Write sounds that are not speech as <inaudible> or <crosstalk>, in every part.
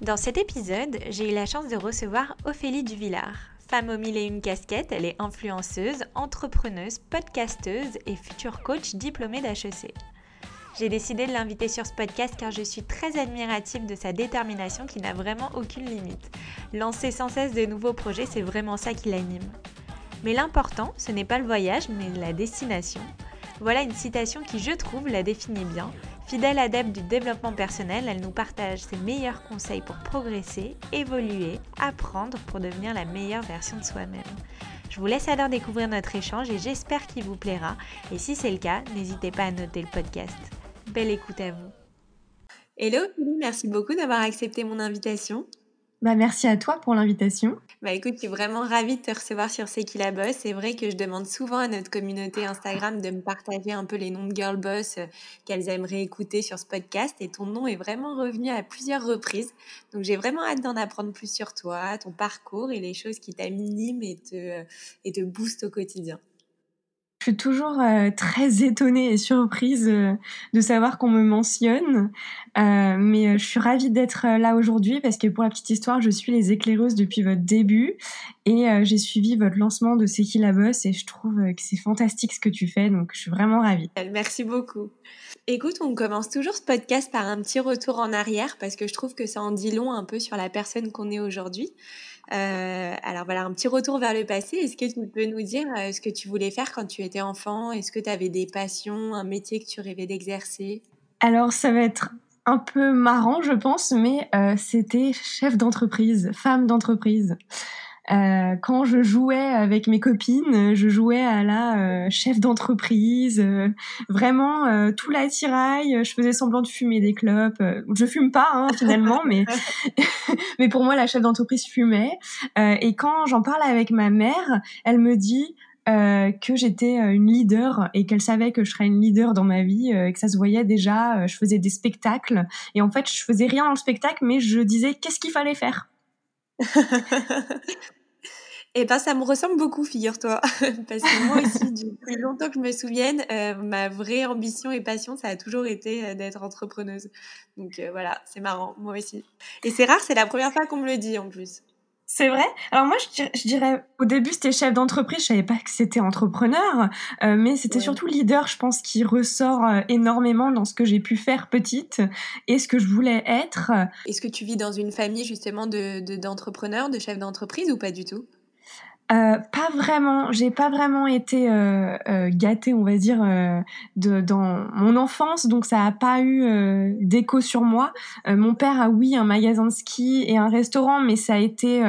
Dans cet épisode, j'ai eu la chance de recevoir Ophélie Duvillard. Femme aux mille et une casquettes, elle est influenceuse, entrepreneuse, podcasteuse et future coach diplômée d'HEC. J'ai décidé de l'inviter sur ce podcast car je suis très admirative de sa détermination qui n'a vraiment aucune limite. Lancer sans cesse de nouveaux projets, c'est vraiment ça qui l'anime. Mais l'important, ce n'est pas le voyage, mais la destination. Voilà une citation qui, je trouve, la définit bien. Fidèle adepte du développement personnel, elle nous partage ses meilleurs conseils pour progresser, évoluer, apprendre pour devenir la meilleure version de soi-même. Je vous laisse alors découvrir notre échange et j'espère qu'il vous plaira. Et si c'est le cas, n'hésitez pas à noter le podcast. Belle écoute à vous. Hello, merci beaucoup d'avoir accepté mon invitation. Bah, merci à toi pour l'invitation. Bah écoute, je suis vraiment ravie de te recevoir sur C'est qui la boss. C'est vrai que je demande souvent à notre communauté Instagram de me partager un peu les noms de girl boss euh, qu'elles aimeraient écouter sur ce podcast et ton nom est vraiment revenu à plusieurs reprises. Donc j'ai vraiment hâte d'en apprendre plus sur toi, ton parcours et les choses qui t'animent et te, euh, et te boostent au quotidien. Toujours euh, très étonnée et surprise euh, de savoir qu'on me mentionne, euh, mais je suis ravie d'être là aujourd'hui parce que pour la petite histoire, je suis les éclaireuses depuis votre début et j'ai suivi votre lancement de C'est qui la bosse et je trouve que c'est fantastique ce que tu fais, donc je suis vraiment ravie. Merci beaucoup. Écoute, on commence toujours ce podcast par un petit retour en arrière parce que je trouve que ça en dit long un peu sur la personne qu'on est aujourd'hui. Euh, alors voilà, un petit retour vers le passé. Est-ce que tu peux nous dire euh, ce que tu voulais faire quand tu étais enfant? Est-ce que tu avais des passions, un métier que tu rêvais d'exercer? Alors ça va être un peu marrant, je pense, mais euh, c'était chef d'entreprise, femme d'entreprise. Euh, quand je jouais avec mes copines, je jouais à la euh, chef d'entreprise, euh, vraiment euh, tout l'attirail. Je faisais semblant de fumer des clopes. je fume pas hein, finalement, mais <laughs> mais pour moi la chef d'entreprise fumait. et quand j'en parle avec ma mère, elle me dit que j'étais une leader et qu'elle savait que je serais une leader dans ma vie et que ça se voyait déjà. je faisais des spectacles et en fait je faisais rien dans le spectacle, mais je disais qu'est-ce qu'il fallait faire. <laughs> Eh ben, ça me ressemble beaucoup, figure-toi. <laughs> Parce que moi aussi, <laughs> depuis longtemps que je me souvienne, euh, ma vraie ambition et passion, ça a toujours été euh, d'être entrepreneuse. Donc euh, voilà, c'est marrant, moi aussi. Et c'est rare, c'est la première fois qu'on me le dit en plus. C'est vrai? Alors moi, je dirais, au début, c'était chef d'entreprise. Je savais pas que c'était entrepreneur, mais c'était surtout leader, je pense, qui ressort énormément dans ce que j'ai pu faire petite et ce que je voulais être. Est-ce que tu vis dans une famille justement de d'entrepreneurs, de chefs d'entreprise ou pas du tout? Euh, pas vraiment. J'ai pas vraiment été euh, euh, gâtée, on va dire, euh, dans mon enfance, donc ça a pas eu d'écho sur moi. mon père a oui un magasin de ski et un restaurant, mais ça a été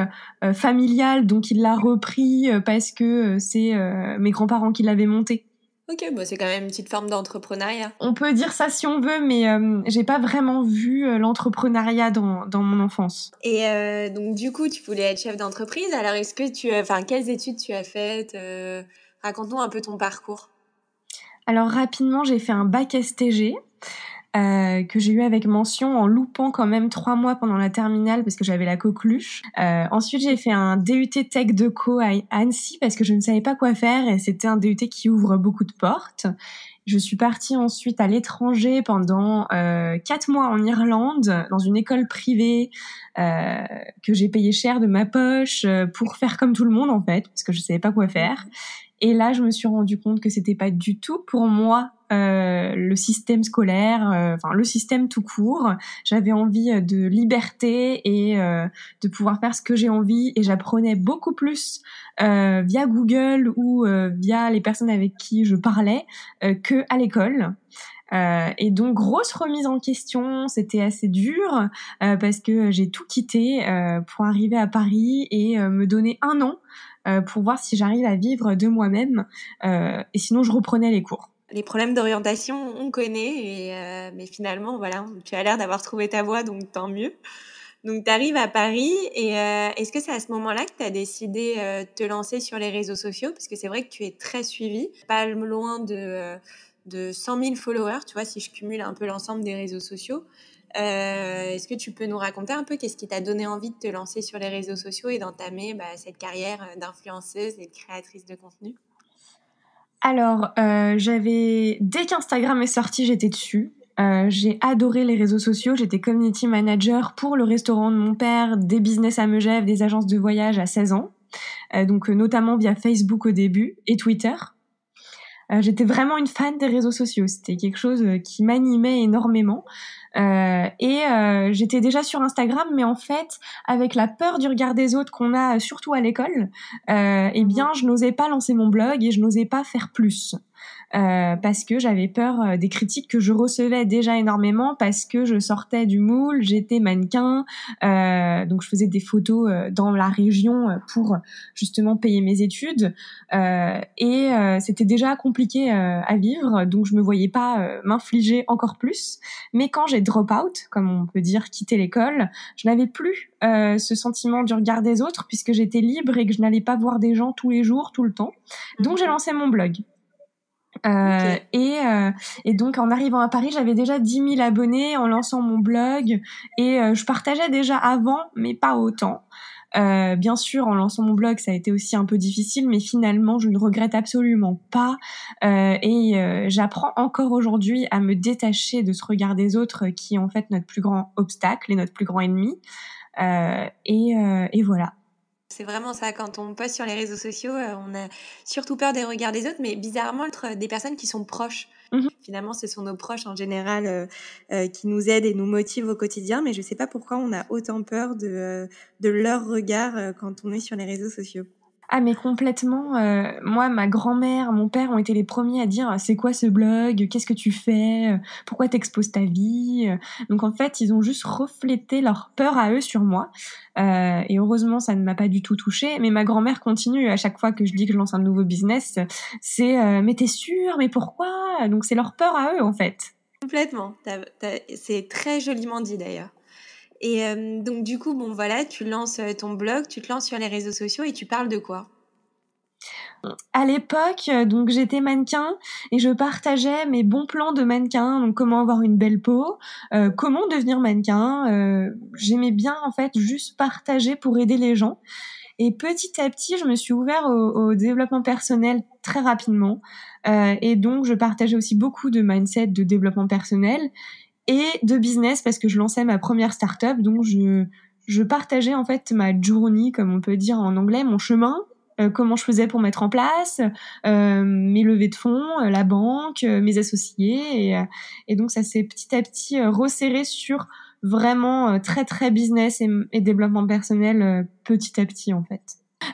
familial, donc il l'a repris parce que c'est mes grands-parents qui l'avaient monté. Ok, bah c'est quand même une petite forme d'entrepreneuriat. On peut dire ça si on veut, mais euh, j'ai pas vraiment vu euh, l'entrepreneuriat dans, dans, mon enfance. Et euh, donc du coup, tu voulais être chef d'entreprise. Alors est-ce que tu, enfin, quelles études tu as faites Raconte-nous un peu ton parcours. Alors rapidement, j'ai fait un bac STG. Euh, que j'ai eu avec mention en loupant quand même trois mois pendant la terminale parce que j'avais la coqueluche. Euh, ensuite, j'ai fait un DUT Tech de Co à Annecy parce que je ne savais pas quoi faire et c'était un DUT qui ouvre beaucoup de portes. Je suis partie ensuite à l'étranger pendant euh, quatre mois en Irlande dans une école privée euh, que j'ai payé cher de ma poche euh, pour faire comme tout le monde en fait parce que je savais pas quoi faire. Et là, je me suis rendu compte que c'était pas du tout pour moi euh, le système scolaire, euh, enfin le système tout court. J'avais envie euh, de liberté et de pouvoir faire ce que j'ai envie. Et j'apprenais beaucoup plus via Google ou via les personnes avec qui je parlais que à l'école. et donc grosse remise en question, c'était assez dur parce que j'ai tout quitté pour arriver à Paris et me donner un an euh, pour voir si j'arrive à vivre de moi-même. Euh, et sinon, je reprenais les cours. Les problèmes d'orientation, on connaît, et, euh, mais finalement, voilà, tu as l'air d'avoir trouvé ta voie, donc tant mieux. Donc, tu arrives à Paris et euh, est-ce que c'est à ce moment-là que tu as décidé euh, de te lancer sur les réseaux sociaux? Parce que c'est vrai que tu es très suivi, pas loin de, euh, de 100 000 followers, tu vois, si je cumule un peu l'ensemble des réseaux sociaux. est-ce que tu peux nous raconter un peu qu'est-ce qui t'a donné envie de te lancer sur les réseaux sociaux et d'entamer bah, cette carrière d'influenceuse et de créatrice de contenu? Alors, j'avais dès qu'Instagram est sorti, j'étais dessus. Euh, j'ai adoré les réseaux sociaux. J'étais community manager pour le restaurant de mon père, des business à Megève, des agences de voyage à 16 ans. Euh, donc euh, notamment via Facebook au début et Twitter. J'étais vraiment une fan des réseaux sociaux. C'était quelque chose qui m'animait énormément. Euh, et euh, j'étais déjà sur Instagram, mais en fait, avec la peur du regard des autres qu'on a surtout à l'école, euh, eh bien, je n'osais pas lancer mon blog et je n'osais pas faire plus. Euh, parce que j'avais peur euh, des critiques que je recevais déjà énormément parce que je sortais du moule, j'étais mannequin, euh, donc je faisais des photos euh, dans la région pour justement payer mes études et c'était déjà compliqué à vivre, donc je me voyais pas m'infliger encore plus. Mais quand j'ai drop out, comme on peut dire quitter l'école, je n'avais plus ce sentiment du regard des autres puisque j'étais libre et que je n'allais pas voir des gens tous les jours, tout le temps. Donc j'ai lancé mon blog. Euh, et, euh, et donc en arrivant à Paris, j'avais déjà 10 000 abonnés en lançant mon blog et euh, je partageais déjà avant, mais pas autant. Euh, bien sûr, en lançant mon blog, ça a été aussi un peu difficile, mais finalement, je ne regrette absolument pas. Euh, et j'apprends encore aujourd'hui à me détacher de ce regard des autres qui est en fait notre plus grand obstacle et notre plus grand ennemi. et, et voilà. C'est vraiment ça, quand on poste sur les réseaux sociaux, euh, on a surtout peur des regards des autres, mais bizarrement, des personnes qui sont proches. Mmh Finalement, ce sont nos proches en général euh, euh, qui nous aident et nous motivent au quotidien, mais je ne sais pas pourquoi on a autant peur de, de leur regard quand on est sur les réseaux sociaux. Ah mais complètement. Euh, moi, ma grand-mère, mon père ont été les premiers à dire c'est quoi ce blog Qu'est-ce que tu fais Pourquoi t'exposes ta vie Donc en fait, ils ont juste reflété leur peur à eux sur moi. Euh, et heureusement, ça ne m'a pas du tout touchée. Mais ma grand-mère continue à chaque fois que je dis que je lance un nouveau business. C'est euh, mais t'es sûre Mais pourquoi? Donc c'est leur peur à eux en fait. Complètement. C'est très joliment dit d'ailleurs. Et euh, donc, du coup, bon, voilà, tu lances euh, ton blog, tu te lances sur les réseaux sociaux et tu parles de quoi? À l'époque, euh, donc j'étais mannequin et je partageais mes bons plans de mannequin, donc comment avoir une belle peau, comment devenir mannequin. J'aimais bien en fait juste partager pour aider les gens. Et petit à petit, je me suis ouvert au, au développement personnel très rapidement. et donc, je partageais aussi beaucoup de mindset, de développement personnel et de business parce que je lançais ma première startup, donc je, je partageais en fait ma journey, comme on peut dire en anglais, mon chemin, euh, comment je faisais pour mettre en place, euh, mes levées de fonds, euh, la banque, mes associés, et, et donc ça s'est petit à petit resserré sur vraiment très très business et, développement personnel petit à petit en fait.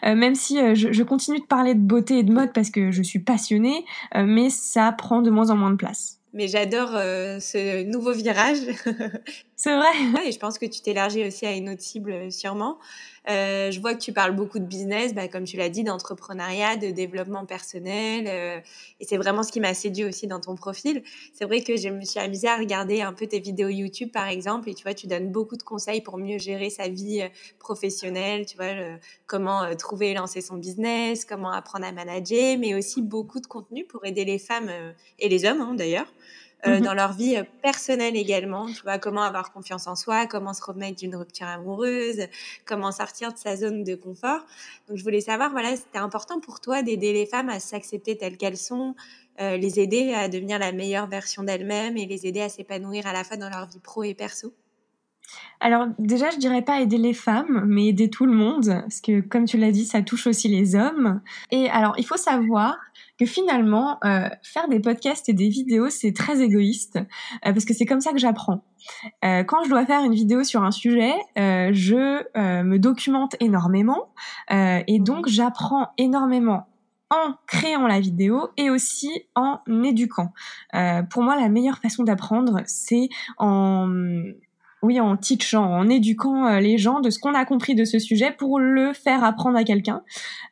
Euh, même si je, je, continue de parler de beauté et de mode parce que je suis passionnée, mais ça prend de moins en moins de place mais j'adore euh, ce nouveau virage. C'est vrai. et je pense que tu t'élargis aussi à une autre cible sûrement. Euh, je vois que tu parles beaucoup de business, bah, comme tu l'as dit, d'entrepreneuriat, de développement personnel. Euh, et c'est vraiment ce qui m'a séduit aussi dans ton profil. C'est vrai que je me suis amusée à regarder un peu tes vidéos YouTube, par exemple. Et tu vois, tu donnes beaucoup de conseils pour mieux gérer sa vie euh, professionnelle. Tu vois, comment trouver et lancer son business, comment apprendre à manager, mais aussi beaucoup de contenu pour aider les femmes et les hommes, hein, d'ailleurs. Euh, mmh dans leur vie euh, personnelle également. Tu vois, comment avoir confiance en soi, comment se remettre d'une rupture amoureuse, comment sortir de sa zone de confort. Donc, je voulais savoir, voilà, c'était important pour toi d'aider les femmes à s'accepter telles qu'elles sont, euh, les aider à devenir la meilleure version d'elles-mêmes et les aider à s'épanouir à la fois dans leur vie pro et perso? Alors déjà, je dirais pas aider les femmes, mais aider tout le monde, parce que comme tu l'as dit, ça touche aussi les hommes. Et alors, il faut savoir que finalement, euh, faire des podcasts et des vidéos, c'est très égoïste, euh, parce que c'est comme ça que j'apprends. Euh, quand je dois faire une vidéo sur un sujet, je me documente énormément, et donc j'apprends énormément en créant la vidéo et aussi en éduquant. pour moi, la meilleure façon d'apprendre, c'est en oui, en teachant, en éduquant euh, les gens de ce qu'on a compris de ce sujet pour le faire apprendre à quelqu'un.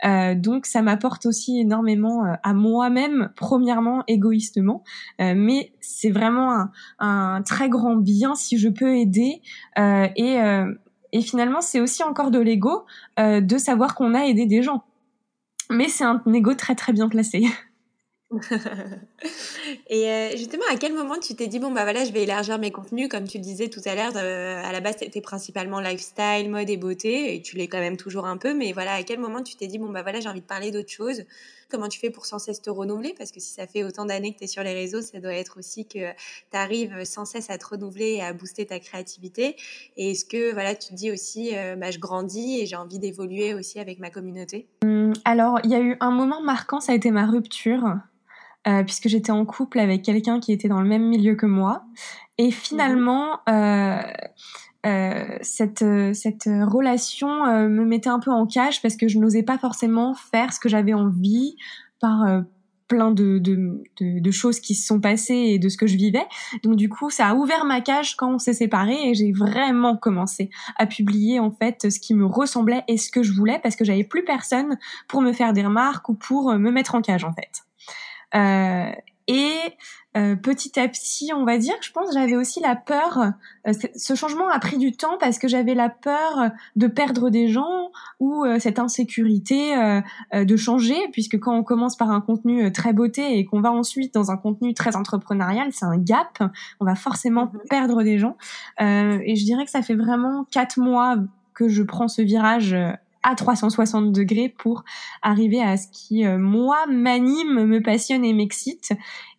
Euh, donc ça m'apporte aussi énormément euh, à moi-même, premièrement, égoïstement, mais c'est vraiment un, très grand bien si je peux aider et Et finalement, c'est aussi encore de l'ego de savoir qu'on a aidé des gens. Mais c'est un ego très très bien placé. <laughs> <laughs> Et euh, justement, à quel moment tu t'es dit, bon, bah voilà, je vais élargir mes contenus, comme tu le disais tout à l'heure, à la base, c'était principalement lifestyle, mode et beauté, et tu l'es quand même toujours un peu, mais voilà, à quel moment tu t'es dit, bon, bah voilà, j'ai envie de parler d'autre chose? Comment tu fais pour sans cesse te renouveler? Parce que si ça fait autant d'années que tu es sur les réseaux, ça doit être aussi que tu arrives sans cesse à te renouveler et à booster ta créativité. Et est-ce que voilà, tu te dis aussi, euh, bah, je grandis et j'ai envie d'évoluer aussi avec ma communauté? Hum, Alors, il y a eu un moment marquant, ça a été ma rupture. Euh, puisque j'étais en couple avec quelqu'un qui était dans le même milieu que moi. Et finalement, euh, euh, cette, cette relation me mettait un peu en cage parce que je n'osais pas forcément faire ce que j'avais envie par plein de, de, de, de, choses qui se sont passées et de ce que je vivais. Donc du coup, ça a ouvert ma cage quand on s'est séparés et j'ai vraiment commencé à publier en fait ce qui me ressemblait et ce que je voulais parce que j'avais plus personne pour me faire des remarques ou pour me mettre en cage en fait. Euh, et euh, petit à petit, on va dire, je pense, j'avais aussi la peur. Euh, ce changement a pris du temps parce que j'avais la peur de perdre des gens ou cette insécurité de changer, puisque quand on commence par un contenu très beauté et qu'on va ensuite dans un contenu très entrepreneurial, c'est un gap. On va forcément mhm. perdre des gens. et je dirais que ça fait vraiment quatre mois que je prends ce virage à 360 degrés pour arriver à ce qui, euh, moi, m'anime, me passionne et m'excite.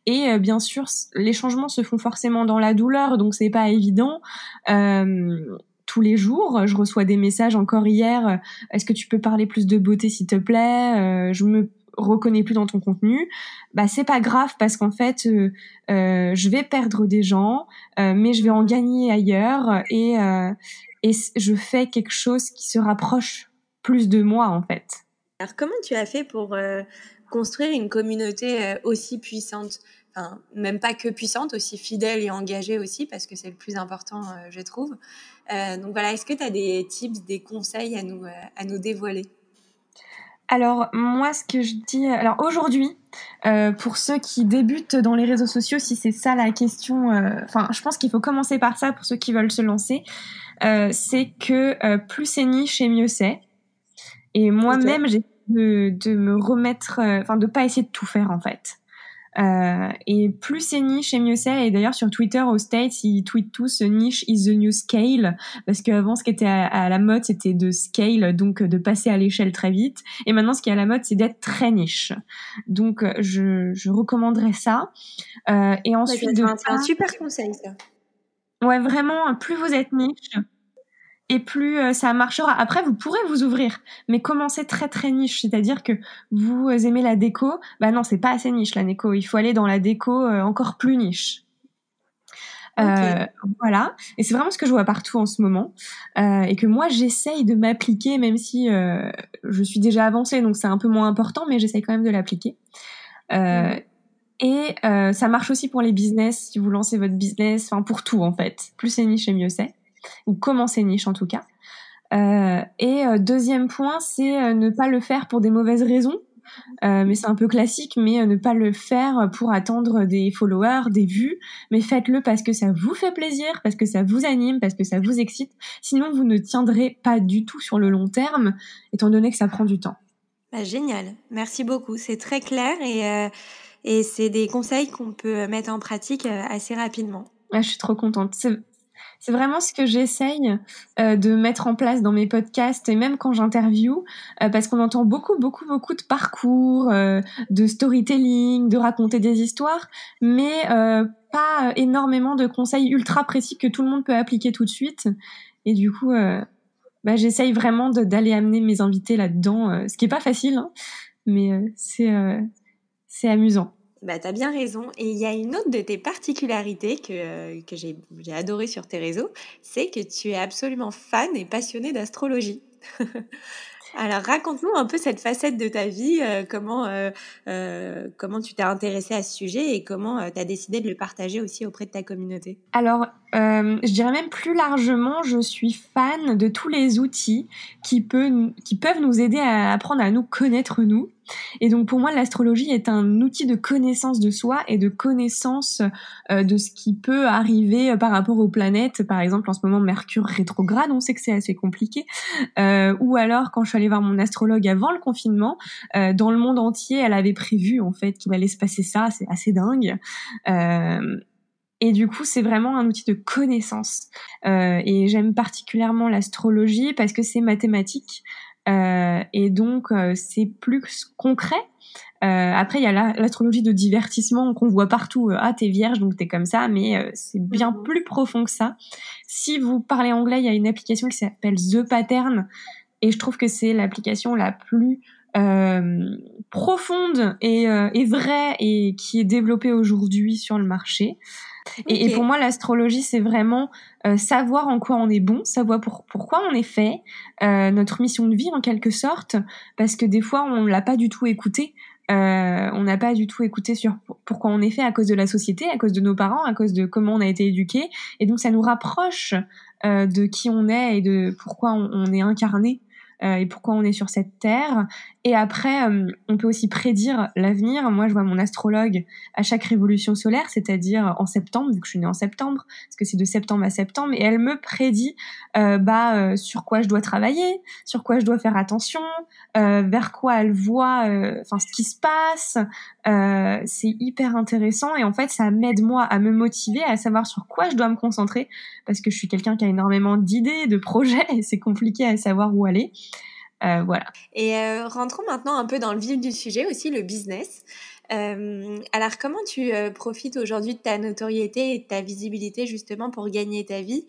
Et euh, bien sûr, les changements se font forcément dans la douleur, donc c'est pas évident. Euh, tous les jours, je reçois des messages encore hier. Est-ce que tu peux parler plus de beauté, s'il te plaît? Je me reconnais plus dans ton contenu. Bah c'est pas grave parce qu'en fait, je vais perdre des gens, mais je vais en gagner ailleurs et et je fais quelque chose qui se rapproche plus de moi en fait. Alors comment tu as fait pour euh, construire une communauté euh, aussi puissante? Enfin, même pas que puissante, aussi fidèle et engagée aussi, parce que c'est le plus important, euh, je trouve. donc voilà, est-ce que tu as des tips, des conseils à nous, à nous dévoiler? Alors moi ce que je dis, alors aujourd'hui, pour ceux qui débutent dans les réseaux sociaux, si c'est ça la question, enfin je pense qu'il faut commencer par ça pour ceux qui veulent se lancer, c'est que plus c'est niche et mieux c'est. Et moi-même, j'ai de, de me remettre, euh, enfin, de pas essayer de tout faire en fait. Euh, et plus c'est niche et mieux c'est. Et d'ailleurs sur Twitter aux States, ils tweetent tous niche is the new scale parce qu'avant ce qui était à, la mode c'était de scale, donc de passer à l'échelle très vite. Et maintenant ce qui est à la mode c'est d'être très niche. Donc je, je recommanderais ça. Euh, et ensuite c'est un, un super conseil ça. Ouais vraiment, plus vous êtes niche, et plus euh, ça marchera. Après, vous pourrez vous ouvrir, mais commencez très très niche, c'est-à-dire que vous aimez la déco, bah non, c'est pas assez niche la déco, il faut aller dans la déco euh, encore plus niche. Euh, voilà, et c'est vraiment ce que je vois partout en ce moment, et que moi j'essaye de m'appliquer, même si je suis déjà avancée, donc c'est un peu moins important, mais j'essaye quand même de l'appliquer. Et ça marche aussi pour les business, si vous lancez votre business, enfin pour tout en fait. Plus c'est niche et mieux c'est ou commencer niche en tout cas. Euh, et euh, deuxième point, c'est euh, ne pas le faire pour des mauvaises raisons. mais c'est un peu classique, mais ne pas le faire pour attendre des followers, des vues, mais faites-le parce que ça vous fait plaisir, parce que ça vous anime, parce que ça vous excite. Sinon, vous ne tiendrez pas du tout sur le long terme, étant donné que ça prend du temps. Bah, génial, merci beaucoup. C'est très clair et, et c'est des conseils qu'on peut mettre en pratique assez rapidement. je suis trop contente. C'est vraiment ce que j'essaye euh, de mettre en place dans mes podcasts et même quand j'interview, euh, parce qu'on entend beaucoup, beaucoup, beaucoup de parcours, euh, de storytelling, de raconter des histoires, mais pas énormément de conseils ultra précis que tout le monde peut appliquer tout de suite. Et du coup, bah, j'essaye vraiment d'aller amener mes invités là-dedans, ce qui est pas facile, hein, mais c'est c'est amusant. Bah, tu as bien raison. Et il y a une autre de tes particularités que, que j'ai adoré sur tes réseaux, c'est que tu es absolument fan et passionné d'astrologie. <laughs> Alors raconte-nous un peu cette facette de ta vie, euh, comment, euh, euh, comment tu t'es intéressé à ce sujet et comment tu as décidé de le partager aussi auprès de ta communauté. Alors, je dirais même plus largement, je suis fan de tous les outils qui, peut, qui peuvent nous aider à apprendre à nous connaître nous. Et donc pour moi, l'astrologie est un outil de connaissance de soi et de connaissance euh, de ce qui peut arriver euh, par rapport aux planètes. Par exemple, en ce moment, Mercure rétrograde, on sait que c'est assez compliqué. Euh, ou alors, quand je suis allée voir mon astrologue avant le confinement, dans le monde entier, elle avait prévu en fait qu'il allait se passer ça. C'est assez dingue. Et du coup, c'est vraiment un outil de connaissance. Et j'aime particulièrement l'astrologie parce que c'est mathématique. Euh, et donc, euh, c'est plus concret. Euh, après, il y a l'astrologie de divertissement qu'on voit partout. ah, t'es vierge, donc t'es comme ça. Mais c'est bien mhm. plus profond que ça. Si vous parlez anglais, il y a une application qui s'appelle The Pattern. Et je trouve que c'est l'application la plus euh, profonde et, euh, et, vraie et qui est développée aujourd'hui sur le marché. Et, pour moi, l'astrologie, c'est vraiment euh, savoir en quoi on est bon, savoir pour, pourquoi on est fait, euh, notre mission de vie en quelque sorte, parce que des fois, on l'a pas du tout écouté. Euh, on n'a pas du tout écouté sur pourquoi on est fait à cause de la société, à cause de nos parents, à cause de comment on a été éduqué, et donc ça nous rapproche euh, de qui on est et de pourquoi on, on est incarné et pourquoi on est sur cette terre. Et après, euh, on peut aussi prédire l'avenir. Moi, je vois mon astrologue à chaque révolution solaire, c'est-à-dire en septembre, vu que je suis née en septembre, parce que c'est de septembre à septembre, et elle me prédit euh, bah sur quoi je dois travailler, sur quoi je dois faire attention, vers quoi elle voit, enfin ce qui se passe. c'est hyper intéressant et en fait, ça m'aide moi à me motiver, à savoir sur quoi je dois me concentrer, parce que je suis quelqu'un qui a énormément d'idées, de projets, <laughs> et c'est compliqué à savoir où aller. Euh, voilà. Et euh, rentrons maintenant un peu dans le vif du sujet aussi, le business. Euh, alors, comment tu profites aujourd'hui de ta notoriété et de ta visibilité justement pour gagner ta vie?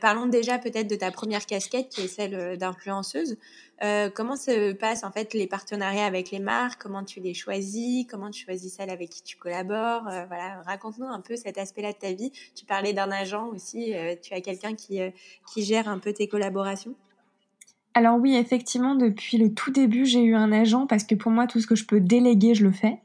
Parlons déjà peut-être de ta première casquette qui est celle d'influenceuse. comment se passent en fait les partenariats avec les marques? Comment tu les choisis? Comment tu choisis celles avec qui tu collabores? Voilà, raconte-nous un peu cet aspect-là de ta vie. Tu parlais d'un agent aussi. tu as quelqu'un qui, qui gère un peu tes collaborations alors oui, effectivement, depuis le tout début, j'ai eu un agent parce que pour moi, tout ce que je peux déléguer, je le fais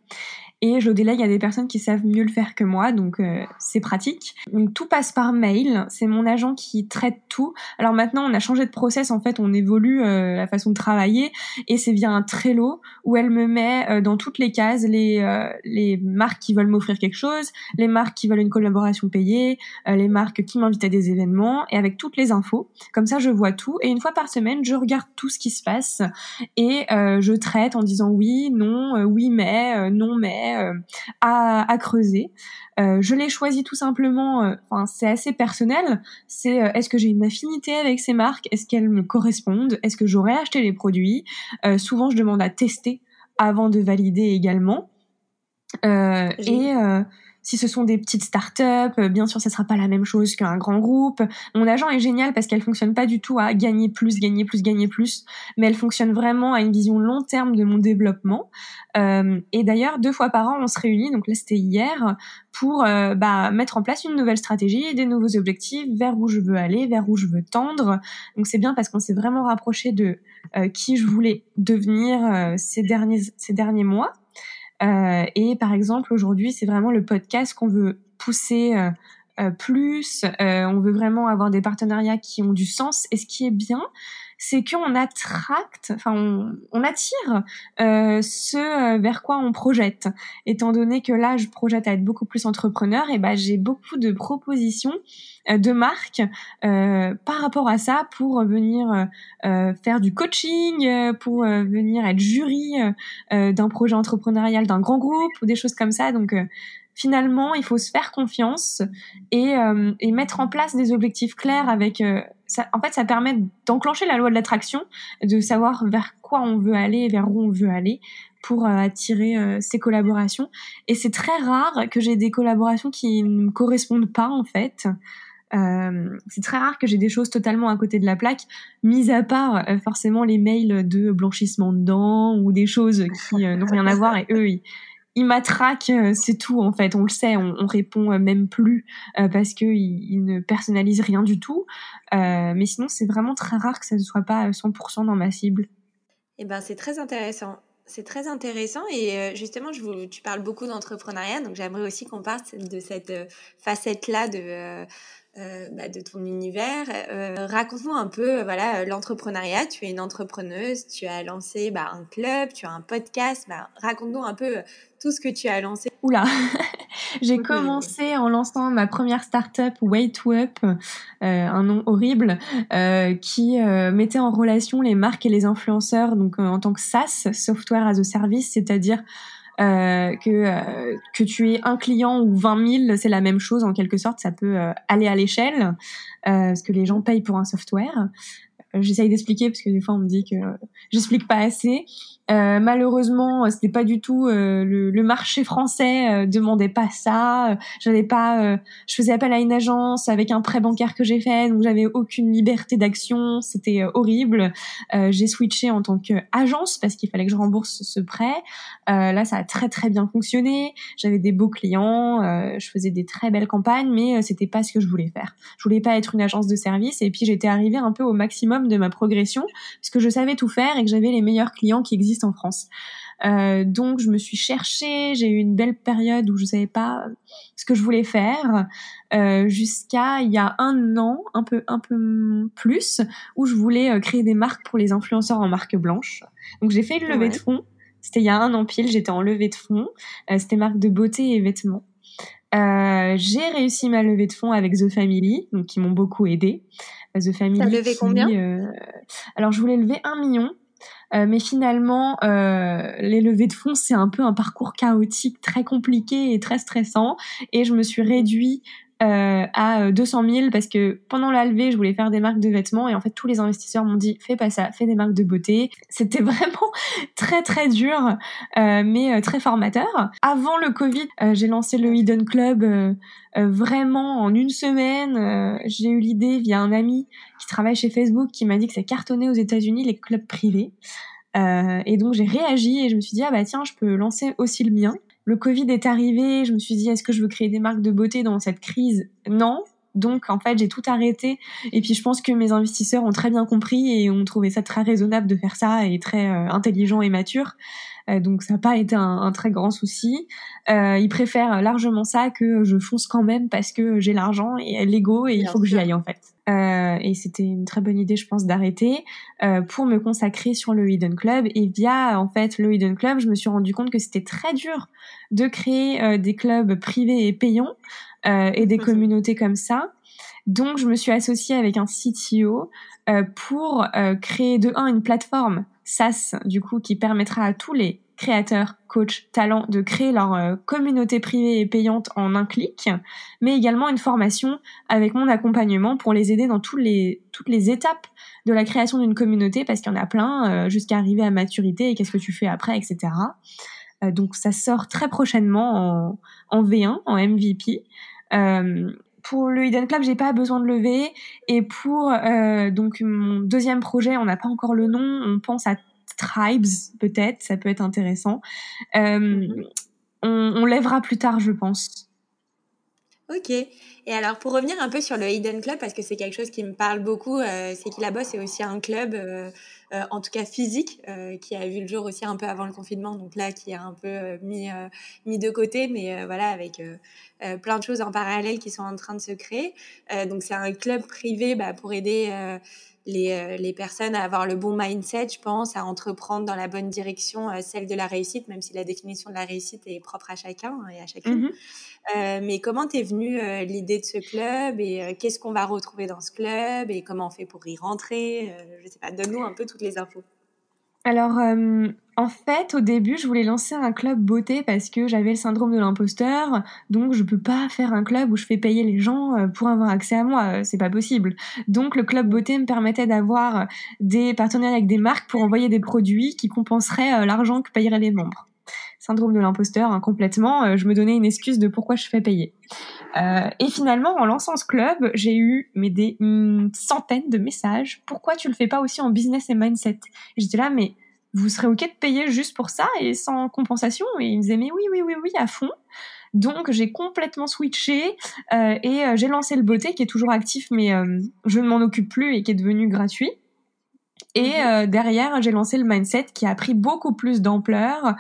et je le délègue à des personnes qui savent mieux le faire que moi, donc euh, c'est pratique. Donc tout passe par mail, c'est mon agent qui traite tout. Alors maintenant on a changé de process, en fait on évolue euh, la façon de travailler et c'est via un Trello où elle me met euh, dans toutes les cases les, les marques qui veulent m'offrir quelque chose, les marques qui veulent une collaboration payée, les marques qui m'invitent à des événements et avec toutes les infos. Comme ça je vois tout et une fois par semaine je regarde tout ce qui se passe et je traite en disant oui, non, oui mais, non mais euh, à, creuser. Euh, je l'ai choisi tout simplement, euh, enfin c'est assez personnel, c'est est-ce que j'ai une affinité avec ces marques, est-ce qu'elles me correspondent, est-ce que j'aurais acheté les produits? souvent je demande à tester avant de valider également. et si ce sont des petites startups, euh, bien sûr, ça sera pas la même chose qu'un grand groupe. Mon agent est génial parce qu'elle fonctionne pas du tout à gagner plus, gagner plus, gagner plus, mais elle fonctionne vraiment à une vision long terme de mon développement. Euh, et d'ailleurs, deux fois par an, on se réunit, donc là c'était hier, pour euh, bah, mettre en place une nouvelle stratégie, des nouveaux objectifs, vers où je veux aller, vers où je veux tendre. Donc c'est bien parce qu'on s'est vraiment rapproché de qui je voulais devenir ces derniers ces derniers mois. Euh, et par exemple, aujourd'hui, c'est vraiment le podcast qu'on veut pousser euh, euh, plus. on veut vraiment avoir des partenariats qui ont du sens. Et ce qui est bien, c'est qu'on attracte, enfin on, attire euh, ce euh, vers quoi on projette. Étant donné que là, je projette à être beaucoup plus entrepreneur, et ben j'ai beaucoup de propositions euh, de marques euh, par rapport à ça pour venir faire du coaching, pour venir être jury d'un projet entrepreneurial d'un grand groupe ou des choses comme ça. Donc finalement, il faut se faire confiance et, et mettre en place des objectifs clairs avec en fait, ça permet d'enclencher la loi de l'attraction, de savoir vers quoi on veut aller et vers où on veut aller pour euh, attirer euh, ces collaborations. Et c'est très rare que j'ai des collaborations qui ne me correspondent pas, en fait. Euh, c'est très rare que j'ai des choses totalement à côté de la plaque, mis à part forcément les mails de blanchissement de dents ou des choses qui n'ont rien à voir et eux, ils, il matraque, euh, c'est tout en fait. On le sait, on, répond euh, même plus euh, parce que il, ne personnalise rien du tout. mais sinon, c'est vraiment très rare que ça ne soit pas 100% dans ma cible. Eh ben, c'est très intéressant. C'est très intéressant et justement, je tu parles beaucoup d'entrepreneuriat, donc j'aimerais aussi qu'on parle de cette facette-là de bah, de ton univers. Raconte-nous un peu, voilà, l'entrepreneuriat. Tu es une entrepreneuse, tu as lancé bah, un club, tu as un podcast. Bah, raconte-nous un peu tout ce que tu as lancé. Oula, <laughs> j'ai commencé en lançant ma première startup Way to Up, un nom horrible, qui mettait en relation les marques et les influenceurs, donc en tant que SaaS, Software as a Service, c'est-à-dire euh, que euh, que tu aies un client ou 20 000, c'est la même chose en quelque sorte. Ça peut euh, aller à l'échelle parce que les gens payent pour un software. J'essaye d'expliquer parce que des fois on me dit que j'explique pas assez. Euh, malheureusement, c'était pas du tout euh, le, le, marché français euh, demandait pas ça. J'avais pas, euh, je faisais appel à une agence avec un prêt bancaire que j'ai fait, donc j'avais aucune liberté d'action. C'était horrible. j'ai switché en tant qu'agence parce qu'il fallait que je rembourse ce prêt. là, ça a très très bien fonctionné. J'avais des beaux clients, je faisais des très belles campagnes, mais c'était pas ce que je voulais faire. Je voulais pas être une agence de service. Et puis j'étais arrivée un peu au maximum de ma progression parce que je savais tout faire et que j'avais les meilleurs clients qui existent en France. Euh, donc je me suis cherchée, j'ai eu une belle période où je savais pas ce que je voulais faire euh, jusqu'à il y a un an, un peu un peu plus, où je voulais euh, créer des marques pour les influenceurs en marque blanche. Donc j'ai fait une levée de fonds. C'était il y a un an pile, j'étais en levée de fonds. C'était marque de beauté et vêtements. j'ai réussi ma levée de fonds avec The Family, donc qui m'ont beaucoup aidé. The Family. T'as levé combien? Alors je voulais lever un million euh, mais finalement, euh, les levées de fonds, c'est un peu un parcours chaotique, très compliqué et très stressant. Et je me suis réduit euh, à 200 000 parce que pendant la levée, je voulais faire des marques de vêtements et en fait, tous les investisseurs m'ont dit fais pas ça, fais des marques de beauté. C'était <laughs> vraiment très très dur, euh, mais euh, très formateur. Avant le Covid, euh, j'ai lancé le Hidden Club vraiment en une semaine. j'ai eu l'idée via un ami qui travaille chez Facebook qui m'a dit que ça cartonnait aux États-Unis les clubs privés. Euh, et donc j'ai réagi et je me suis dit ah bah tiens je peux lancer aussi le mien le Covid est arrivé, je me suis dit est-ce que je veux créer des marques de beauté dans cette crise? Non. Donc en fait j'ai tout arrêté et puis je pense que mes investisseurs ont très bien compris et ont trouvé ça très raisonnable de faire ça et très euh, intelligent et mature. Euh, donc ça n'a pas été un, très grand souci. Euh, ils préfèrent largement ça que je fonce quand même parce que j'ai l'argent et l'ego et il faut que j'y aille en fait. Euh, et c'était une très bonne idée, je pense, d'arrêter euh, pour me consacrer sur le Hidden Club. Et via en fait le Hidden Club, je me suis rendu compte que c'était très dur de créer euh, des clubs privés et payants et des communautés comme ça. Donc, je me suis associée avec un CTO pour créer de un une plateforme SaaS du coup qui permettra à tous les créateurs, coachs, talents de créer leur euh, communauté privée et payante en un clic, mais également une formation avec mon accompagnement pour les aider dans tous les, toutes les étapes de la création d'une communauté parce qu'il y en a plein euh, jusqu'à arriver à maturité et qu'est-ce que tu fais après, etc. Euh, donc ça sort très prochainement en, en V1, en MVP. pour le Hidden Club, j'ai pas besoin de lever. Et pour donc mon deuxième projet, on n'a pas encore le nom. On pense à Tribes, peut-être, ça peut être intéressant. Euh, mhm. on, lèvera plus tard, je pense. Ok. Et alors, pour revenir un peu sur le Hidden Club, parce que c'est quelque chose qui me parle beaucoup, euh, c'est qu'il là-bas, c'est aussi un club, euh, en tout cas physique, qui a vu le jour aussi un peu avant le confinement, donc là, qui est un peu mis, mis de côté, mais voilà, avec plein de choses en parallèle qui sont en train de se créer. donc, c'est un club privé bah, pour aider les, euh, les, personnes à avoir le bon mindset, je pense, à entreprendre dans la bonne direction, euh, celle de la réussite, même si la définition de la réussite est propre à chacun hein, et à chacune. Euh, mais comment t'es venue l'idée de ce club et qu'est-ce qu'on va retrouver dans ce club et comment on fait pour y rentrer Je sais pas, donne-nous un peu toutes les infos. Alors, euh, en fait, au début, je voulais lancer un club beauté parce que j'avais le syndrome de l'imposteur, donc je peux pas faire un club où je fais payer les gens euh, pour avoir accès à moi, euh, c'est pas possible. Donc le club beauté me permettait d'avoir des partenariats avec des marques pour envoyer des produits qui compenseraient l'argent que payeraient les membres syndrome de l'imposteur hein, complètement. Euh, je me donnais une excuse de pourquoi je fais payer. Euh, et finalement, en lançant ce club, j'ai eu mais des centaines de messages. Pourquoi tu le fais pas aussi en business et mindset? J'étais là, mais vous serez ok de payer juste pour ça et sans compensation? Et ils me disaient mais oui, oui, oui, oui, à fond. Donc j'ai complètement switché euh, et j'ai lancé le beauté qui est toujours actif, mais je ne m'en occupe plus et qui est devenu gratuit. Et mhm. derrière, j'ai lancé le mindset qui a pris beaucoup plus d'ampleur.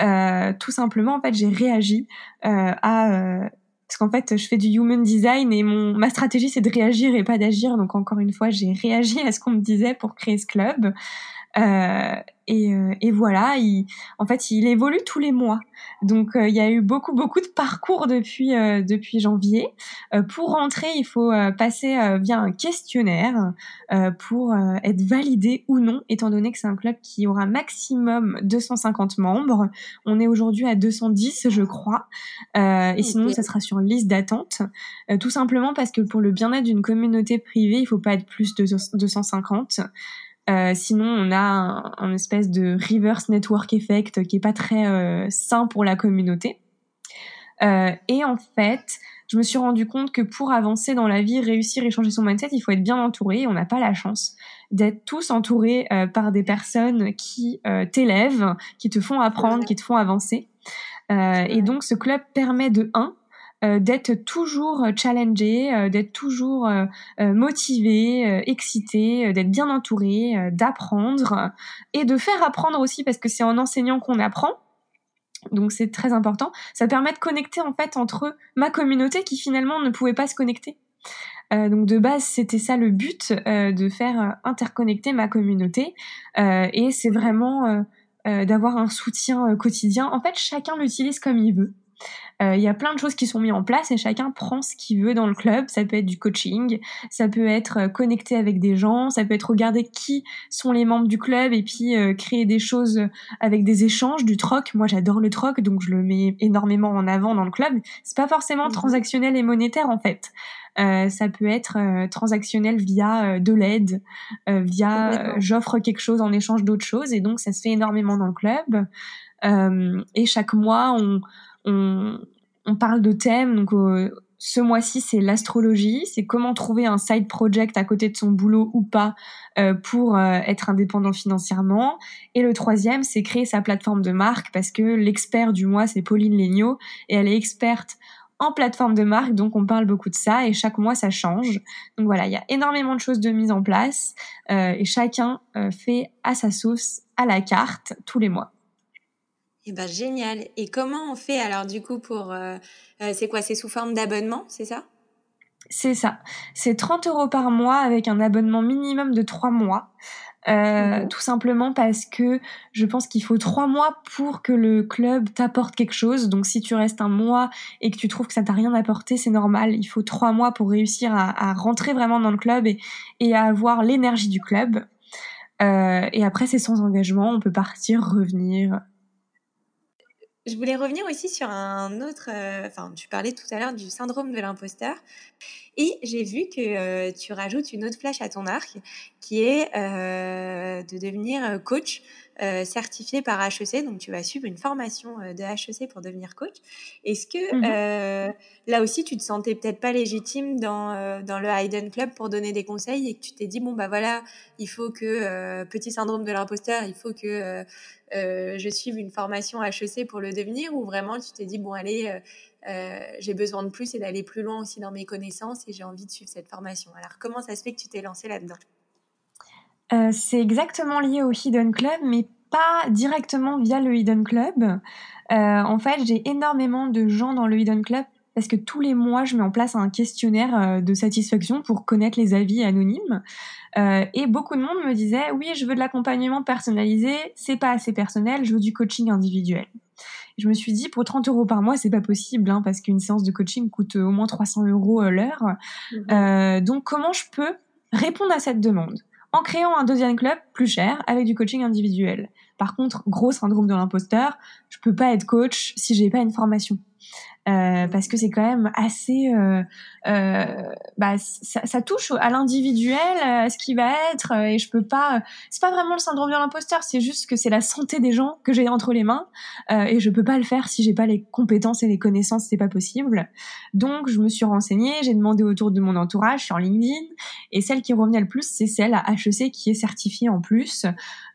Euh, tout simplement, en fait, j'ai réagi euh, à parce qu'en fait, je fais du human design et mon ma stratégie c'est de réagir et pas d'agir. Donc encore une fois, j'ai réagi à ce qu'on me disait pour créer ce club. Euh, et, euh, et, voilà, il, en fait, il évolue tous les mois. Donc, euh, il y a eu beaucoup, beaucoup de parcours depuis depuis janvier. pour rentrer, il faut passer via un questionnaire pour être validé ou non, étant donné que c'est un club qui aura maximum 250 membres. On est aujourd'hui à 210, je crois. et sinon, ça sera sur une liste d'attente. tout simplement parce que pour le bien-être d'une communauté privée, il faut pas être plus de 250. Euh, sinon, on a un, espèce de reverse network effect qui est pas très euh, sain pour la communauté. Euh, et en fait, je me suis rendu compte que pour avancer dans la vie, réussir et changer son mindset, il faut être bien entouré. On n'a pas la chance d'être tous entourés par des personnes qui t'élèvent, qui te font apprendre, qui te font avancer. et donc, ce club permet de un d'être toujours challengé, euh, d'être toujours euh, motivé, excité, d'être bien entouré, d'apprendre et de faire apprendre aussi parce que c'est en enseignant qu'on apprend. Donc c'est très important. Ça permet de connecter en fait entre ma communauté qui finalement ne pouvait pas se connecter. donc de base, c'était ça le but, de faire interconnecter ma communauté. et c'est vraiment d'avoir un soutien quotidien. En fait, chacun l'utilise comme il veut. Euh, il y a plein de choses qui sont mises en place et chacun prend ce qu'il veut dans le club. Ça peut être du coaching, ça peut être euh, connecter avec des gens, ça peut être regarder qui sont les membres du club et puis euh, créer des choses avec des échanges, du troc. Moi, j'adore le troc, donc je le mets énormément en avant dans le club. C'est pas forcément mhm. transactionnel et monétaire en fait. ça peut être transactionnel via de l'aide, via j'offre quelque chose en échange d'autre chose, et donc ça se fait énormément dans le club. et chaque mois, on, on, on parle de thèmes. Donc, euh, ce mois-ci, c'est l'astrologie. C'est comment trouver un side project à côté de son boulot ou pas euh, pour euh, être indépendant financièrement. Et le troisième, c'est créer sa plateforme de marque parce que l'expert du mois, c'est Pauline Legnaud et elle est experte en plateforme de marque, donc on parle beaucoup de ça et chaque mois ça change. Donc voilà, il y a énormément de choses de mise en place et chacun fait à sa sauce, à la carte, tous les mois. Eh ben, génial. Et comment on fait alors du coup pour... Euh, euh, c'est quoi? C'est sous forme d'abonnement, c'est ça? C'est ça. C'est 30 euros par mois avec un abonnement minimum de 3 mois. Euh, tout simplement parce que je pense qu'il faut trois mois pour que le club t'apporte quelque chose. Donc si tu restes un mois et que tu trouves que ça t'a rien apporté, c'est normal. Il faut trois mois pour réussir à, rentrer vraiment dans le club et, et à avoir l'énergie du club. et après, c'est sans engagement. On peut partir, revenir. Je voulais revenir aussi sur un autre. Euh, enfin, tu parlais tout à l'heure du syndrome de l'imposteur. Et j'ai vu que euh, tu rajoutes une autre flèche à ton arc qui est euh, de devenir coach certifié par HEC. Donc, tu vas suivre une formation de HEC pour devenir coach. Est-ce que mmh là aussi, tu te sentais peut-être pas légitime dans, dans le Hayden Club pour donner des conseils et que tu t'es dit, bon, bah voilà, il faut que, petit syndrome de l'imposteur, il faut que euh, je suive une formation HEC pour le devenir ou vraiment tu t'es dit, bon, allez, euh, euh, j'ai besoin de plus et d'aller plus loin aussi dans mes connaissances et j'ai envie de suivre cette formation. Alors, comment ça se fait que tu t'es lancé là-dedans? C'est exactement lié au Hidden Club, mais pas directement via le Hidden Club. en fait, j'ai énormément de gens dans le Hidden Club parce que tous les mois, je mets en place un questionnaire de satisfaction pour connaître les avis anonymes. Euh, et beaucoup de monde me disait oui, je veux de l'accompagnement personnalisé, c'est pas assez personnel, je veux du coaching individuel. Je me suis dit pour 30 euros par mois, c'est pas possible hein, parce qu'une séance de coaching coûte au moins 300 euros euh, l'heure. Euh, donc comment je peux répondre à cette demande? En créant un deuxième club plus cher avec du coaching individuel. Par contre, gros syndrome de l'imposteur, je peux pas être coach si j'ai pas une formation. Euh, parce que c'est quand même assez, euh, euh, bah, ça, ça, touche à l'individuel, à ce qui va être, et je peux pas. C'est pas vraiment le syndrome de l'imposteur, c'est juste que c'est la santé des gens que j'ai entre les mains, et je peux pas le faire si j'ai pas les compétences et les connaissances, c'est pas possible. Donc je me suis renseignée, j'ai demandé autour de mon entourage sur LinkedIn, et celle qui revenait le plus, c'est celle à HEC qui est certifiée en plus.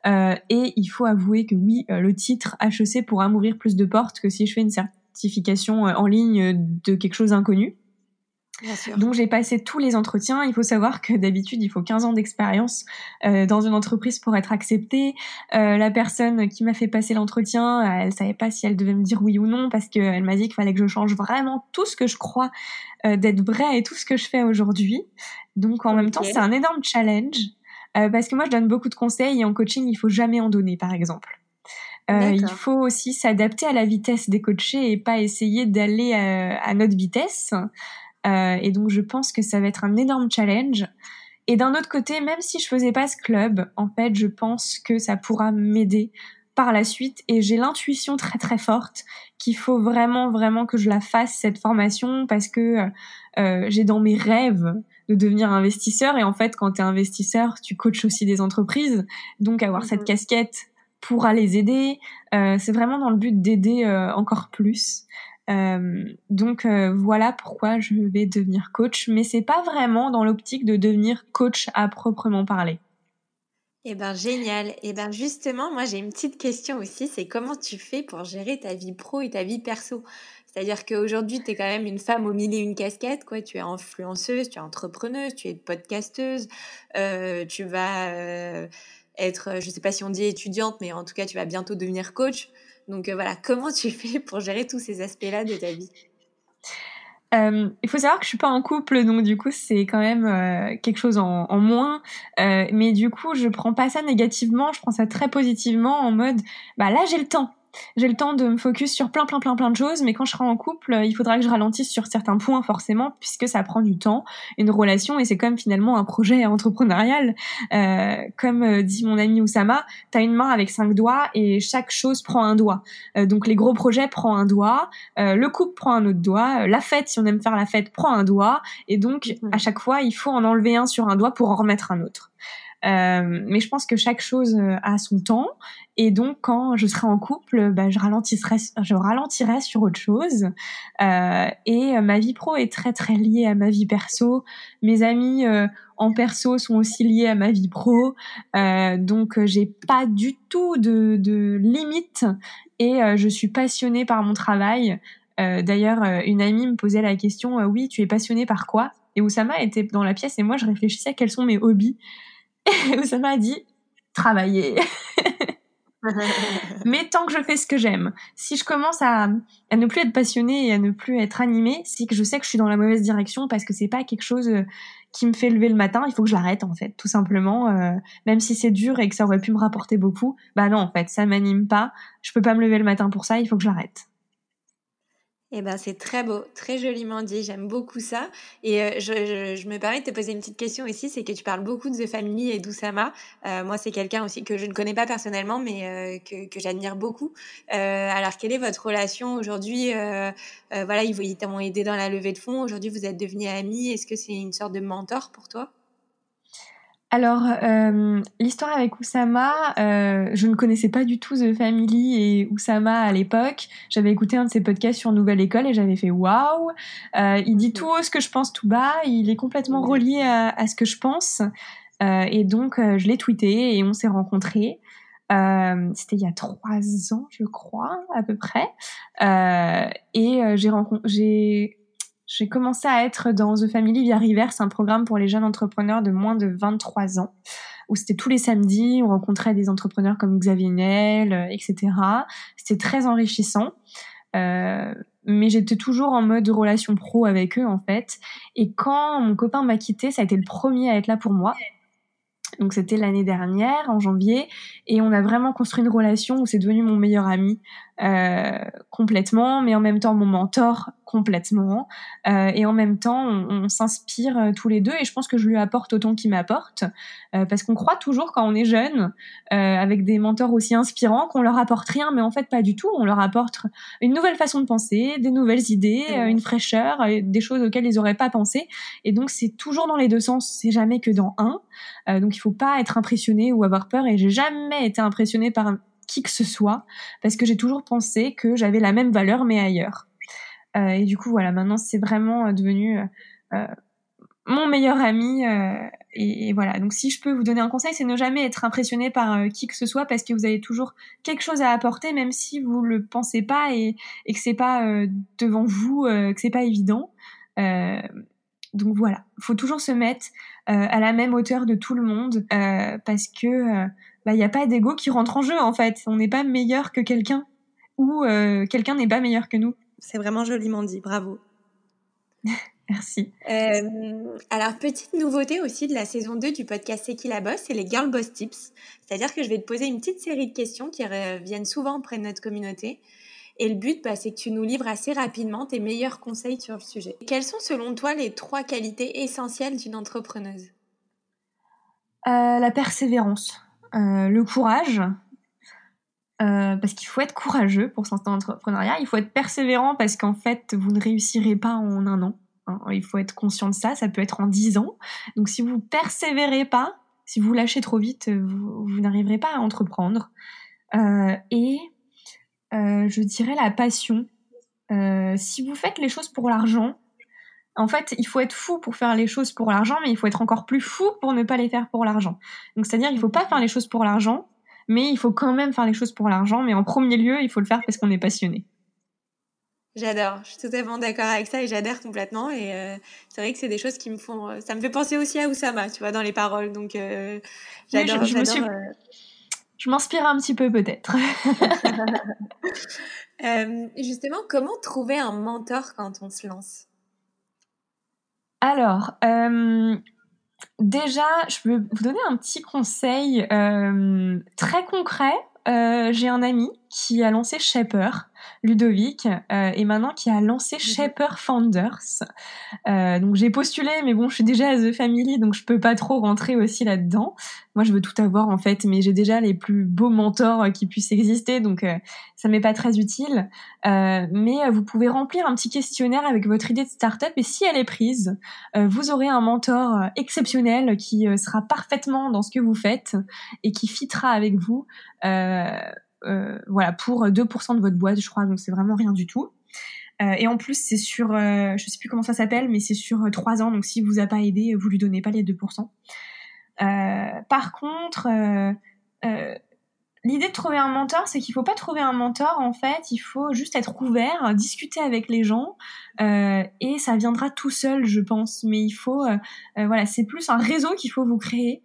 et il faut avouer que oui, le titre HEC pourra m'ouvrir plus de portes que si je fais une certification euh, en ligne de quelque chose d'inconnu. Donc j'ai passé tous les entretiens. Il faut savoir que d'habitude il faut 15 ans d'expérience euh, dans une entreprise pour être acceptée. Euh, la personne qui m'a fait passer l'entretien, elle savait pas si elle devait me dire oui ou non parce qu'elle m'a dit qu'il fallait que je change vraiment tout ce que je crois euh, d'être vrai et tout ce que je fais aujourd'hui. Donc en même temps c'est un énorme challenge parce que moi je donne beaucoup de conseils et en coaching il faut jamais en donner par exemple. Euh, il faut aussi s'adapter à la vitesse des coachés et pas essayer d'aller à, à notre vitesse. Euh, et donc je pense que ça va être un énorme challenge. Et d'un autre côté, même si je faisais pas ce club, en fait, je pense que ça pourra m'aider par la suite. Et j'ai l'intuition très très forte qu'il faut vraiment vraiment que je la fasse cette formation parce que euh, j'ai dans mes rêves de devenir investisseur. Et en fait, quand tu es investisseur, tu coaches aussi des entreprises. Donc avoir cette mhm. casquette pourra les aider. Euh, c'est vraiment dans le but d'aider euh, encore plus. Euh, donc voilà pourquoi je vais devenir coach, mais c'est pas vraiment dans l'optique de devenir coach à proprement parler. Eh ben génial. Eh ben justement, moi j'ai une petite question aussi, c'est comment tu fais pour gérer ta vie pro et ta vie perso? C'est-à-dire qu'aujourd'hui, tu es quand même une femme au milieu une casquette, quoi. Tu es influenceuse, tu es entrepreneuse, tu es podcasteuse, tu vas être, je sais pas si on dit étudiante, mais en tout cas, tu vas bientôt devenir coach. Donc euh, voilà, <laughs> comment tu fais pour gérer tous ces aspects-là de ta vie? Euh, il faut savoir que je suis pas en couple, donc du coup c'est quand même euh, quelque chose en, en moins. mais du coup, je prends pas ça négativement, je prends ça très positivement en mode, bah là j'ai le temps j'ai le temps de me focus sur plein plein plein plein de choses, mais quand je serai en couple, euh, il faudra que je ralentisse sur certains points forcément, puisque ça prend du temps, une relation, et c'est comme finalement un projet <laughs> entrepreneurial. Euh, comme euh, dit mon ami Oussama, t'as une main avec cinq doigts et chaque chose prend un doigt. Euh, donc les gros projets prend un doigt, le couple prend un autre doigt, la fête, si on aime faire la fête, prend un doigt, et donc à chaque fois, il faut en enlever un sur un doigt pour en remettre un autre. Euh, mais je pense que chaque chose euh, a son temps. Et donc, quand je serai en couple, bah, je, ralentirai, je ralentirai sur autre chose. Euh, et ma vie pro est très, très liée à ma vie perso. Mes amis en perso sont aussi liés à ma vie pro. donc, j'ai pas du tout de, de limite. Et je suis passionnée par mon travail. D'ailleurs, une amie me posait la question, oui, tu es passionnée par quoi? Et Oussama était dans la pièce et moi, je réfléchissais à quels sont mes hobbies. <laughs> ça m'a dit travailler. <laughs> Mais tant que je fais ce que j'aime, si je commence à, à, ne plus être passionnée et à ne plus être animée, c'est que je sais que je suis dans la mauvaise direction parce que c'est pas quelque chose euh, qui me fait lever le matin. Il faut que je l'arrête en fait, tout simplement. Euh, même si c'est dur et que ça aurait pu me rapporter beaucoup, bah non en fait, ça m'anime pas. Je peux pas me lever le matin pour ça. Il faut que je l'arrête. Eh ben, c'est très beau, très joliment dit. J'aime beaucoup ça. Et euh, je, je, me permets de te poser une petite question ici, c'est que tu parles beaucoup de The Family et d'Oussama. Euh, moi, c'est quelqu'un aussi que je ne connais pas personnellement, mais euh, que, que j'admire beaucoup. Euh, alors, quelle est votre relation aujourd'hui Voilà, ils, ils t'ont aidé dans la levée de fonds. Aujourd'hui, vous êtes devenus amis. Est-ce que c'est une sorte de mentor pour toi? Alors, euh, l'histoire avec Oussama, euh, je ne connaissais pas du tout The Family et Oussama à l'époque. J'avais écouté un de ses podcasts sur Nouvelle École et j'avais fait waouh. Euh, il dit tout ce que je pense tout bas. Il est complètement relié à, ce que je pense. et donc, je l'ai tweeté et on s'est rencontrés. C'était il y a trois ans, je crois, à peu près. et j'ai rencontré, j'ai commencé à être dans The Family via Reverse, un programme pour les jeunes entrepreneurs de moins de 23 ans, où c'était tous les samedis, on rencontrait des entrepreneurs comme Xavier Niel, euh, etc. C'était très enrichissant. Euh, mais j'étais toujours en mode relation pro avec eux en fait. Et quand mon copain m'a quitté, ça a été le premier à être là pour moi. Donc c'était l'année dernière, en janvier, et on a vraiment construit une relation où c'est devenu mon meilleur ami euh, complètement, mais en même temps mon mentor complètement, euh, et en même temps on, s'inspire euh, tous les deux, et je pense que je lui apporte autant qu'il m'apporte, euh, parce qu'on croit toujours quand on est jeune, euh, avec des mentors aussi inspirants, qu'on leur apporte rien, mais en fait pas du tout, on leur apporte une nouvelle façon de penser, des nouvelles idées, une fraîcheur, des choses auxquelles ils auraient pas pensé, et donc c'est toujours dans les deux sens, c'est jamais que dans un, donc il faut pas être impressionné ou avoir peur, et j'ai jamais été impressionné par qui que ce soit, parce que j'ai toujours pensé que j'avais la même valeur mais ailleurs. Euh, et du coup, voilà, maintenant c'est vraiment euh, devenu euh, mon meilleur ami. Et, voilà, donc si je peux vous donner un conseil, c'est ne jamais être impressionné par qui que ce soit, parce que vous avez toujours quelque chose à apporter, même si vous le pensez pas et, et que c'est pas devant vous, que c'est pas évident. Donc voilà, faut toujours se mettre à la même hauteur de tout le monde parce que bah, il n'y a pas d'ego qui rentre en jeu en fait. On n'est pas meilleur que quelqu'un ou quelqu'un n'est pas meilleur que nous. C'est vraiment joliment dit, bravo. <laughs> Merci. Euh, alors, petite nouveauté aussi de la saison 2 du podcast C'est qui la bosse, c'est les Girl Boss Tips. C'est-à-dire que je vais te poser une petite série de questions qui reviennent souvent auprès de notre communauté. Et le but, bah, c'est que tu nous livres assez rapidement tes meilleurs conseils sur le sujet. Quelles sont selon toi les trois qualités essentielles d'une entrepreneuse? Euh, La persévérance, euh, le courage, parce qu'il faut être courageux pour s'installer en entrepreneuriat. Il faut être persévérant parce qu'en fait, vous ne réussirez pas en un an. Hein, il faut être conscient de ça. Ça peut être en 10 ans. Donc, si vous persévérez pas, si vous lâchez trop vite, vous, n'arriverez pas à entreprendre. Euh, et euh, je dirais la passion. Euh, si vous faites les choses pour l'argent, en fait, il faut être fou pour faire les choses pour l'argent, mais il faut être encore plus fou pour ne pas les faire pour l'argent. Donc, c'est-à-dire, il faut pas faire les choses pour l'argent, mais il faut quand même faire les choses pour l'argent. Mais en premier lieu, il faut le faire parce qu'on est passionné. J'adore, je suis totalement d'accord avec ça et j'adhère complètement. Et euh, c'est vrai que c'est des choses qui me font. Ça me fait penser aussi à Oussama, tu vois, dans les paroles. Donc euh, j'adore. je, je m'inspire un petit peu peut-être. <laughs> justement, comment trouver un mentor quand on se lance? Alors, déjà, je peux vous donner un petit conseil très concret. J'ai un ami qui a lancé Shaper. Ludovic, euh, et maintenant qui a lancé mhm. Shaper Founders. Euh, donc j'ai postulé, mais bon, je suis déjà à The Family, donc je peux pas trop rentrer aussi là-dedans. Moi, je veux tout avoir en fait, mais j'ai déjà les plus beaux mentors qui puissent exister, donc euh, ça m'est pas très utile. mais vous pouvez remplir un petit questionnaire avec votre idée de startup, et si elle est prise, vous aurez un mentor exceptionnel qui sera parfaitement dans ce que vous faites et qui fitera avec vous. Euh, voilà, pour 2% de votre boîte, je crois, donc c'est vraiment rien du tout. Euh, et en plus, c'est sur, euh, je sais plus comment ça s'appelle, mais c'est sur 3 ans, donc si vous a pas aidé, vous lui donnez pas les 2%. par contre, l'idée de trouver un mentor, c'est qu'il faut pas trouver un mentor en fait, il faut juste être ouvert, discuter avec les gens euh, et ça viendra tout seul, je pense. Mais il faut, euh, euh, voilà, c'est plus un réseau qu'il faut vous créer,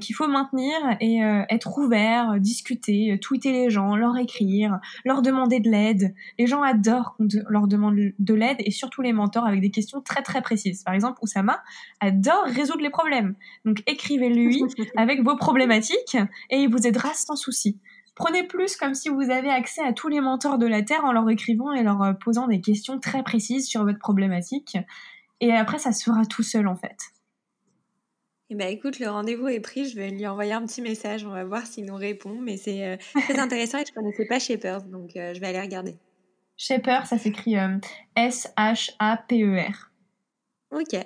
qu'il faut maintenir et être ouvert, discuter, tweeter les gens, leur écrire, leur demander de l'aide. Les gens adorent qu'on leur demande de l'aide et surtout les mentors avec des questions très très précises. Par exemple, Oussama adore résoudre les problèmes, donc écrivez-lui <laughs> avec vos problématiques et il vous aidera sans souci. Prenez plus comme si vous avez accès à tous les mentors de la Terre en leur écrivant et leur euh, posant des questions très précises sur votre problématique. Et après, ça se fera tout seul en fait. Eh ben, écoute, le rendez-vous est pris. Je vais lui envoyer un petit message. On va voir s'il nous répond. Mais c'est euh, <laughs> très intéressant et je ne connaissais pas Shaper, donc euh, je vais aller regarder. Shaper, ça s'écrit S-H-A-P-E-R. Ok,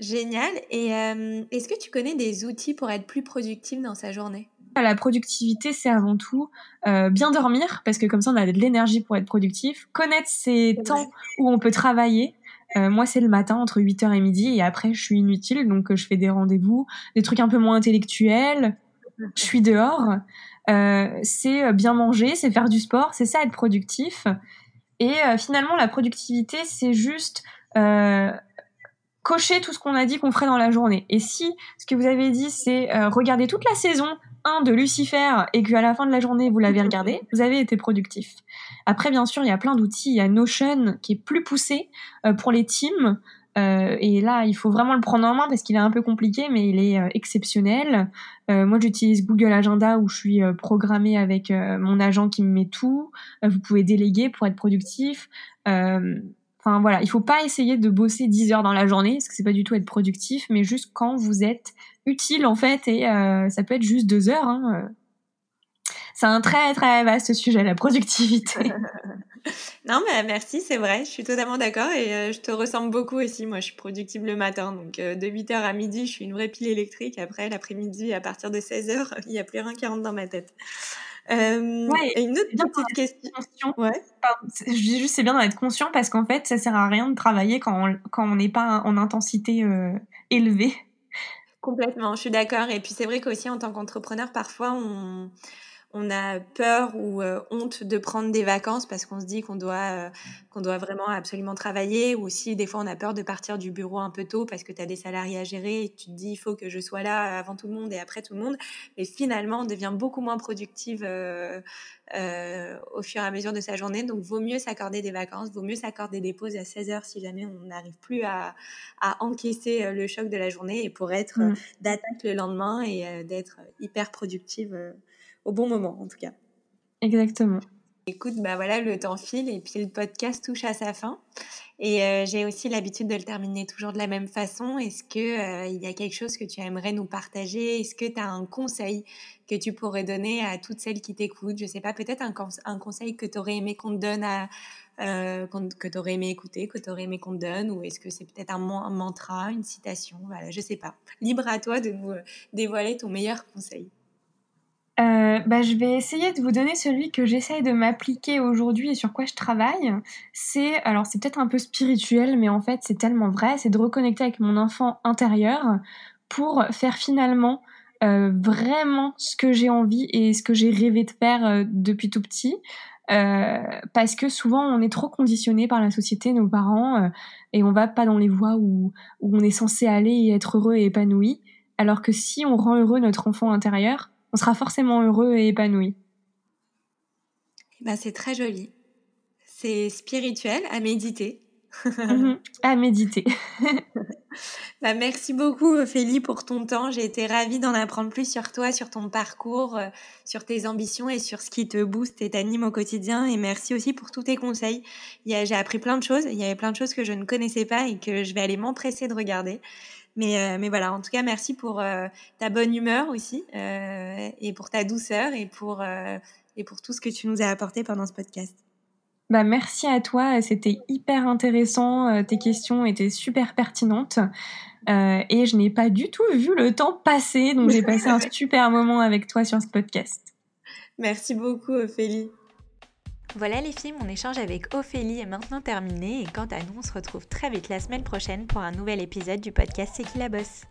génial. Et est-ce que tu connais des outils pour être plus productif dans sa journée? La productivité, c'est avant tout euh, bien dormir, parce que comme ça, on a de l'énergie pour être productif. Connaître ses temps où on peut travailler. Euh, moi, c'est le matin entre 8h et midi, et après, je suis inutile, donc euh, je fais des rendez-vous, des trucs un peu moins intellectuels. Je suis dehors. c'est bien manger, c'est faire du sport, c'est ça être productif. Et finalement, la productivité, c'est juste cocher tout ce qu'on a dit qu'on ferait dans la journée. Et si ce que vous avez dit, c'est regarder toute la saison de Lucifer et qu'à la fin de la journée vous l'avez regardé, vous avez été productif. Après, bien sûr, il y a plein d'outils. Il y a Notion qui est plus poussé euh, pour les teams. Euh, et là, il faut vraiment le prendre en main parce qu'il est un peu compliqué, mais il est euh, exceptionnel. moi, j'utilise Google Agenda où je suis programmée avec mon agent qui me met tout. vous pouvez déléguer pour être productif. Enfin voilà, il faut pas essayer de bosser 10 heures dans la journée parce que c'est pas du tout être productif, mais juste quand vous êtes utile en fait et euh, ça peut être juste deux heures. Hein, euh. C'est un très très vaste sujet la productivité. <laughs> non mais merci, c'est vrai, je suis totalement d'accord et euh, je te ressemble beaucoup aussi. Moi, je suis productive le matin, donc de 8h à midi, je suis une vraie pile électrique. Après, l'après-midi, à partir de 16h, <laughs> il n'y a plus rien qui rentre dans ma tête. Euh, et une autre petite question. Ouais. je dis juste c'est bien d'en être conscient parce qu'en fait ça sert à rien de travailler quand on quand on n'est pas en intensité élevée. Complètement, je suis d'accord. Et puis c'est vrai qu'aussi en tant qu'entrepreneur, parfois on, on a peur ou honte de prendre des vacances parce qu'on se dit qu'on doit, qu'on doit vraiment absolument travailler ou si des fois on a peur de partir du bureau un peu tôt parce que tu as des salariés à gérer et tu te dis il faut que je sois là avant tout le monde et après tout le monde. Mais finalement, on devient beaucoup moins productive euh, au fur et à mesure de sa journée. Donc, vaut mieux s'accorder des vacances, vaut mieux s'accorder des pauses à 16 heures si jamais on n'arrive plus à, encaisser euh, le choc de la journée et pour être mm. d'attaque le lendemain et euh, d'être hyper productive au bon moment, en tout cas. Exactement. Écoute, bah voilà, le temps file et puis le podcast touche à sa fin. Et euh, j'ai aussi l'habitude de le terminer toujours de la même façon. Est-ce que euh, il y a quelque chose que tu aimerais nous partager? Est-ce que tu as un conseil que tu pourrais donner à toutes celles qui t'écoutent? Je sais pas, peut-être un, un, conseil que tu aurais aimé qu'on te donne à euh, que tu aurais aimé écouter, que tu aurais aimé qu'on te donne, ou est-ce que c'est peut-être un, un, mantra, une citation? Voilà, je sais pas. Libre à toi de nous dévoiler ton meilleur conseil. Euh, bah, je vais essayer de vous donner celui que j'essaye de m'appliquer aujourd'hui et sur quoi je travaille. C'est, alors c'est peut-être un peu spirituel, mais en fait c'est tellement vrai, c'est de reconnecter avec mon enfant intérieur pour faire finalement euh, vraiment ce que j'ai envie et ce que j'ai rêvé de faire euh, depuis tout petit. Parce que souvent on est trop conditionné par la société, nos parents, et on va pas dans les voies où on est censé aller et être heureux et épanoui. Alors que si on rend heureux notre enfant intérieur, on sera forcément heureux et épanoui. Bah, c'est très joli. C'est spirituel à méditer. Mhm. <laughs> à méditer. <laughs> bah, merci beaucoup Ophélie pour ton temps. J'ai été ravie d'en apprendre plus sur toi, sur ton parcours, euh, sur tes ambitions et sur ce qui te booste et t'anime au quotidien. Et merci aussi pour tous tes conseils. J'ai appris plein de choses. Il y avait plein de choses que je ne connaissais pas et que je vais aller m'empresser de regarder. Mais, euh, mais voilà, en tout cas, merci pour euh, ta bonne humeur aussi euh, et pour ta douceur et pour, et pour tout ce que tu nous as apporté pendant ce podcast. Bah, merci à toi, c'était hyper intéressant, tes questions étaient super pertinentes et je n'ai pas du tout vu le temps passer, donc j'ai <laughs> passé un super moment avec toi sur ce podcast. Merci beaucoup Ophélie. Voilà les filles, mon échange avec Ophélie est maintenant terminé et quant à nous, on se retrouve très vite la semaine prochaine pour un nouvel épisode du podcast C'est qui la bosse?